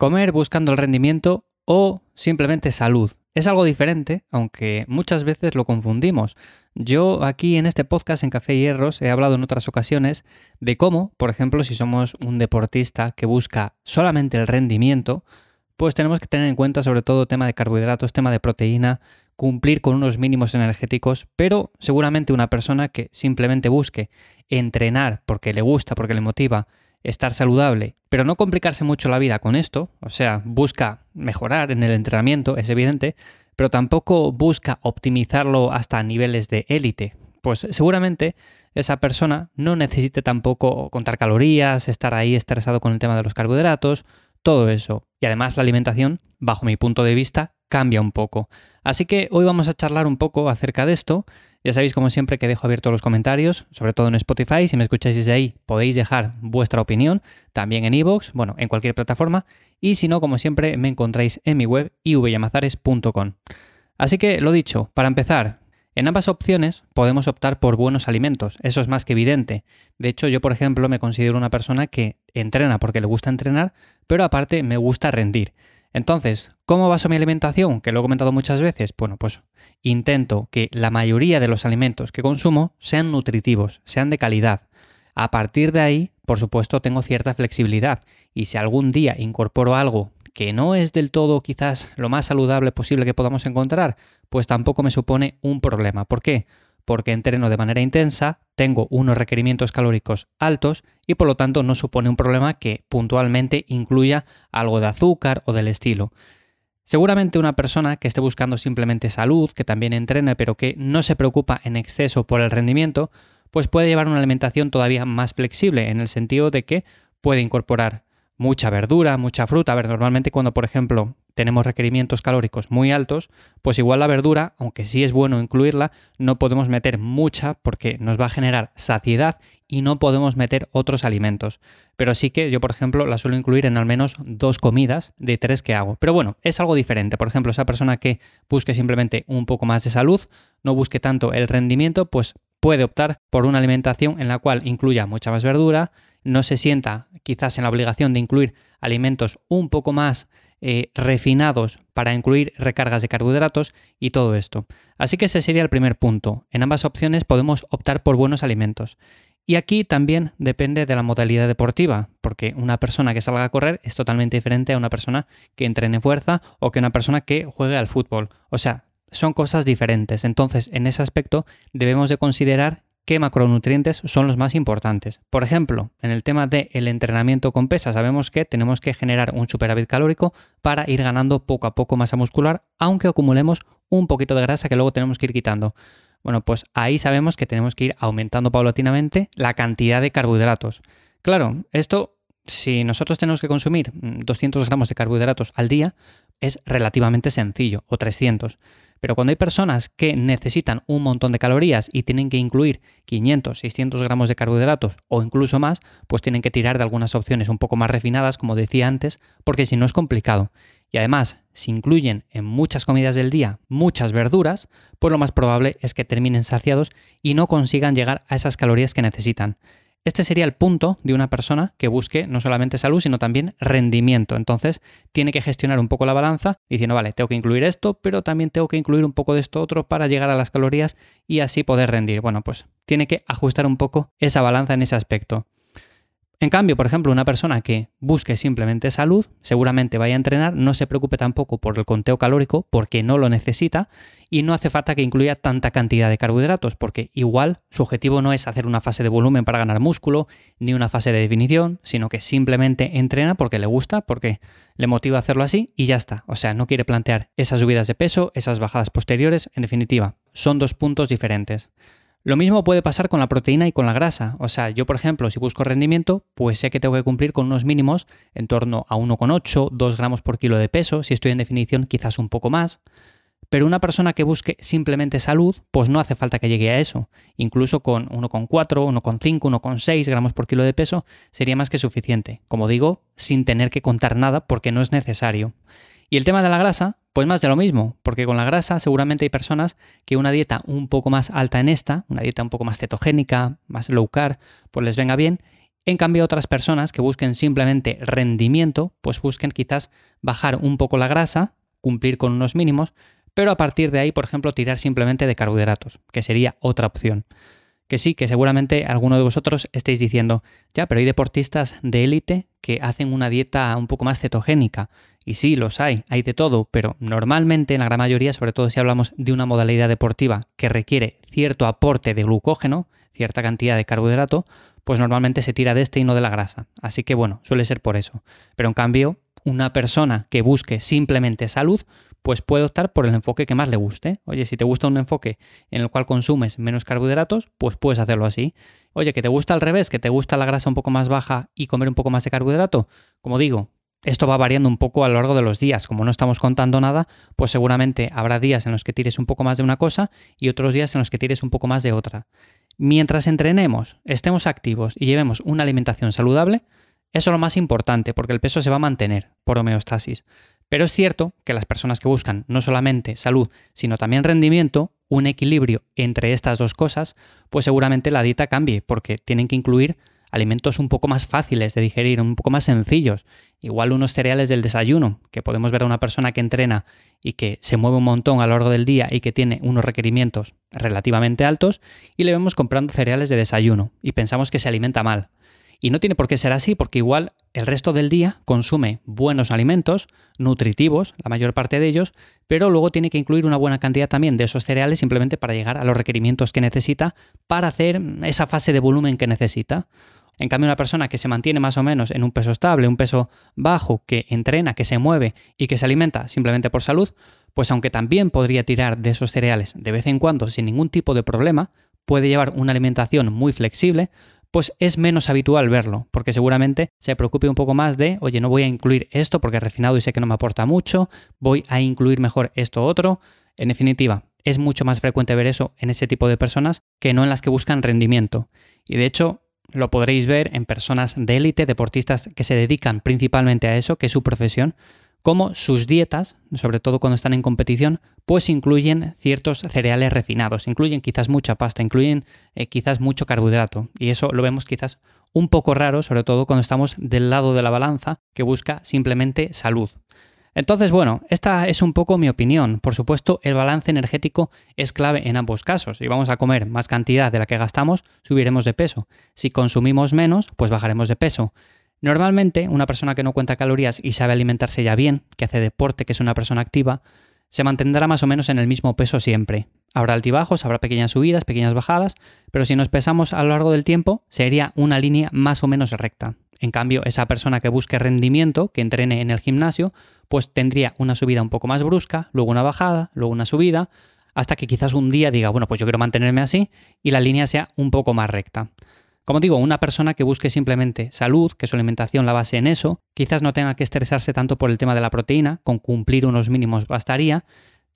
Comer buscando el rendimiento o simplemente salud. Es algo diferente, aunque muchas veces lo confundimos. Yo aquí en este podcast en Café Hierros he hablado en otras ocasiones de cómo, por ejemplo, si somos un deportista que busca solamente el rendimiento, pues tenemos que tener en cuenta sobre todo tema de carbohidratos, tema de proteína, cumplir con unos mínimos energéticos, pero seguramente una persona que simplemente busque entrenar porque le gusta, porque le motiva, estar saludable, pero no complicarse mucho la vida con esto, o sea, busca mejorar en el entrenamiento, es evidente, pero tampoco busca optimizarlo hasta niveles de élite, pues seguramente esa persona no necesite tampoco contar calorías, estar ahí estresado con el tema de los carbohidratos, todo eso. Y además la alimentación, bajo mi punto de vista, cambia un poco. Así que hoy vamos a charlar un poco acerca de esto ya sabéis, como siempre, que dejo abiertos los comentarios, sobre todo en Spotify. Si me escucháis desde ahí, podéis dejar vuestra opinión, también en iVoox, bueno, en cualquier plataforma. Y si no, como siempre, me encontráis en mi web ivyamazares.com. Así que, lo dicho, para empezar, en ambas opciones podemos optar por buenos alimentos, eso es más que evidente. De hecho, yo, por ejemplo, me considero una persona que entrena porque le gusta entrenar, pero aparte me gusta rendir. Entonces, ¿cómo baso mi alimentación? Que lo he comentado muchas veces. Bueno, pues intento que la mayoría de los alimentos que consumo sean nutritivos, sean de calidad. A partir de ahí, por supuesto, tengo cierta flexibilidad y si algún día incorporo algo que no es del todo quizás lo más saludable posible que podamos encontrar, pues tampoco me supone un problema. ¿Por qué? Porque entreno de manera intensa, tengo unos requerimientos calóricos altos y por lo tanto no supone un problema que puntualmente incluya algo de azúcar o del estilo. Seguramente una persona que esté buscando simplemente salud, que también entrene, pero que no se preocupa en exceso por el rendimiento, pues puede llevar una alimentación todavía más flexible, en el sentido de que puede incorporar mucha verdura, mucha fruta. A ver, normalmente cuando, por ejemplo, tenemos requerimientos calóricos muy altos, pues igual la verdura, aunque sí es bueno incluirla, no podemos meter mucha porque nos va a generar saciedad y no podemos meter otros alimentos. Pero sí que yo, por ejemplo, la suelo incluir en al menos dos comidas de tres que hago. Pero bueno, es algo diferente. Por ejemplo, esa persona que busque simplemente un poco más de salud, no busque tanto el rendimiento, pues puede optar por una alimentación en la cual incluya mucha más verdura, no se sienta quizás en la obligación de incluir alimentos un poco más eh, refinados para incluir recargas de carbohidratos y todo esto. Así que ese sería el primer punto. En ambas opciones podemos optar por buenos alimentos. Y aquí también depende de la modalidad deportiva, porque una persona que salga a correr es totalmente diferente a una persona que entrene fuerza o que una persona que juegue al fútbol. O sea, son cosas diferentes. Entonces, en ese aspecto debemos de considerar qué macronutrientes son los más importantes. Por ejemplo, en el tema del entrenamiento con pesa, sabemos que tenemos que generar un superávit calórico para ir ganando poco a poco masa muscular, aunque acumulemos un poquito de grasa que luego tenemos que ir quitando. Bueno, pues ahí sabemos que tenemos que ir aumentando paulatinamente la cantidad de carbohidratos. Claro, esto, si nosotros tenemos que consumir 200 gramos de carbohidratos al día, es relativamente sencillo, o 300. Pero cuando hay personas que necesitan un montón de calorías y tienen que incluir 500, 600 gramos de carbohidratos o incluso más, pues tienen que tirar de algunas opciones un poco más refinadas, como decía antes, porque si no es complicado. Y además, si incluyen en muchas comidas del día muchas verduras, pues lo más probable es que terminen saciados y no consigan llegar a esas calorías que necesitan. Este sería el punto de una persona que busque no solamente salud, sino también rendimiento. Entonces, tiene que gestionar un poco la balanza diciendo, vale, tengo que incluir esto, pero también tengo que incluir un poco de esto otro para llegar a las calorías y así poder rendir. Bueno, pues tiene que ajustar un poco esa balanza en ese aspecto. En cambio, por ejemplo, una persona que busque simplemente salud, seguramente vaya a entrenar, no se preocupe tampoco por el conteo calórico porque no lo necesita y no hace falta que incluya tanta cantidad de carbohidratos porque igual su objetivo no es hacer una fase de volumen para ganar músculo ni una fase de definición, sino que simplemente entrena porque le gusta, porque le motiva a hacerlo así y ya está. O sea, no quiere plantear esas subidas de peso, esas bajadas posteriores, en definitiva, son dos puntos diferentes. Lo mismo puede pasar con la proteína y con la grasa. O sea, yo por ejemplo, si busco rendimiento, pues sé que tengo que cumplir con unos mínimos en torno a 1,8, 2 gramos por kilo de peso. Si estoy en definición, quizás un poco más. Pero una persona que busque simplemente salud, pues no hace falta que llegue a eso. Incluso con 1,4, 1,5, 1,6 gramos por kilo de peso sería más que suficiente. Como digo, sin tener que contar nada porque no es necesario. Y el tema de la grasa, pues más de lo mismo, porque con la grasa seguramente hay personas que una dieta un poco más alta en esta, una dieta un poco más cetogénica, más low carb, pues les venga bien En cambio, otras personas que busquen simplemente rendimiento, pues busquen quizás bajar un poco la grasa, cumplir con unos mínimos, pero a partir de ahí, por ejemplo, tirar simplemente de carbohidratos, que sería otra opción. Que sí, que seguramente alguno de vosotros estéis diciendo, ya, pero hay deportistas de élite que hacen una dieta un poco más cetogénica. Y sí, los hay, hay de todo, pero normalmente en la gran mayoría, sobre todo si hablamos de una modalidad deportiva que requiere cierto aporte de glucógeno, cierta cantidad de carbohidrato, pues normalmente se tira de este y no de la grasa. Así que bueno, suele ser por eso. Pero en cambio, una persona que busque simplemente salud, pues puede optar por el enfoque que más le guste. Oye, si te gusta un enfoque en el cual consumes menos carbohidratos, pues puedes hacerlo así. Oye, que te gusta al revés, que te gusta la grasa un poco más baja y comer un poco más de carbohidrato. Como digo, esto va variando un poco a lo largo de los días. Como no estamos contando nada, pues seguramente habrá días en los que tires un poco más de una cosa y otros días en los que tires un poco más de otra. Mientras entrenemos, estemos activos y llevemos una alimentación saludable, eso es lo más importante porque el peso se va a mantener por homeostasis. Pero es cierto que las personas que buscan no solamente salud, sino también rendimiento, un equilibrio entre estas dos cosas, pues seguramente la dieta cambie, porque tienen que incluir alimentos un poco más fáciles de digerir, un poco más sencillos. Igual unos cereales del desayuno, que podemos ver a una persona que entrena y que se mueve un montón a lo largo del día y que tiene unos requerimientos relativamente altos, y le vemos comprando cereales de desayuno y pensamos que se alimenta mal. Y no tiene por qué ser así, porque igual el resto del día consume buenos alimentos, nutritivos, la mayor parte de ellos, pero luego tiene que incluir una buena cantidad también de esos cereales simplemente para llegar a los requerimientos que necesita para hacer esa fase de volumen que necesita. En cambio, una persona que se mantiene más o menos en un peso estable, un peso bajo, que entrena, que se mueve y que se alimenta simplemente por salud, pues aunque también podría tirar de esos cereales de vez en cuando sin ningún tipo de problema, puede llevar una alimentación muy flexible, pues es menos habitual verlo, porque seguramente se preocupe un poco más de, oye, no voy a incluir esto porque es refinado y sé que no me aporta mucho, voy a incluir mejor esto otro. En definitiva, es mucho más frecuente ver eso en ese tipo de personas que no en las que buscan rendimiento. Y de hecho, lo podréis ver en personas de élite, deportistas que se dedican principalmente a eso, que es su profesión, como sus dietas, sobre todo cuando están en competición, pues incluyen ciertos cereales refinados, incluyen quizás mucha pasta, incluyen eh, quizás mucho carbohidrato. Y eso lo vemos quizás un poco raro, sobre todo cuando estamos del lado de la balanza que busca simplemente salud. Entonces, bueno, esta es un poco mi opinión. Por supuesto, el balance energético es clave en ambos casos. Si vamos a comer más cantidad de la que gastamos, subiremos de peso. Si consumimos menos, pues bajaremos de peso. Normalmente, una persona que no cuenta calorías y sabe alimentarse ya bien, que hace deporte, que es una persona activa, se mantendrá más o menos en el mismo peso siempre. Habrá altibajos, habrá pequeñas subidas, pequeñas bajadas, pero si nos pesamos a lo largo del tiempo, sería una línea más o menos recta. En cambio, esa persona que busque rendimiento, que entrene en el gimnasio, pues tendría una subida un poco más brusca, luego una bajada, luego una subida, hasta que quizás un día diga, bueno, pues yo quiero mantenerme así y la línea sea un poco más recta. Como digo, una persona que busque simplemente salud, que su alimentación la base en eso, quizás no tenga que estresarse tanto por el tema de la proteína, con cumplir unos mínimos bastaría,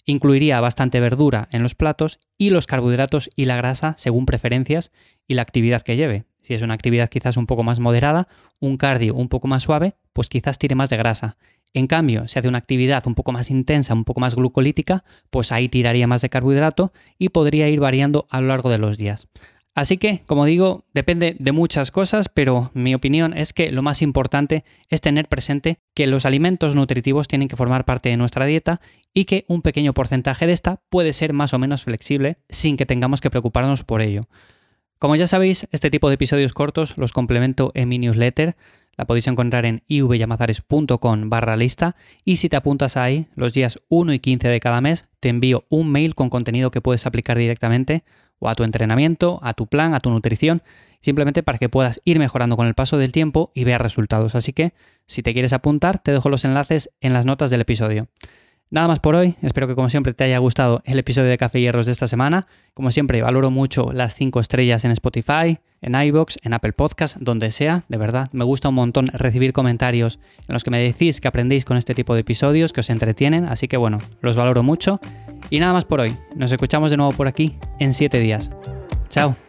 incluiría bastante verdura en los platos y los carbohidratos y la grasa según preferencias y la actividad que lleve. Si es una actividad quizás un poco más moderada, un cardio un poco más suave, pues quizás tire más de grasa. En cambio, si hace una actividad un poco más intensa, un poco más glucolítica, pues ahí tiraría más de carbohidrato y podría ir variando a lo largo de los días. Así que, como digo, depende de muchas cosas, pero mi opinión es que lo más importante es tener presente que los alimentos nutritivos tienen que formar parte de nuestra dieta y que un pequeño porcentaje de esta puede ser más o menos flexible sin que tengamos que preocuparnos por ello. Como ya sabéis, este tipo de episodios cortos los complemento en mi newsletter. La podéis encontrar en ivyamazares.com barra lista y si te apuntas ahí, los días 1 y 15 de cada mes, te envío un mail con contenido que puedes aplicar directamente o a tu entrenamiento, a tu plan, a tu nutrición, simplemente para que puedas ir mejorando con el paso del tiempo y veas resultados. Así que, si te quieres apuntar, te dejo los enlaces en las notas del episodio. Nada más por hoy, espero que como siempre te haya gustado el episodio de Café Hierros de esta semana. Como siempre, valoro mucho las 5 estrellas en Spotify, en iBox, en Apple Podcast, donde sea, de verdad, me gusta un montón recibir comentarios en los que me decís que aprendéis con este tipo de episodios, que os entretienen, así que bueno, los valoro mucho. Y nada más por hoy, nos escuchamos de nuevo por aquí en 7 días. Chao.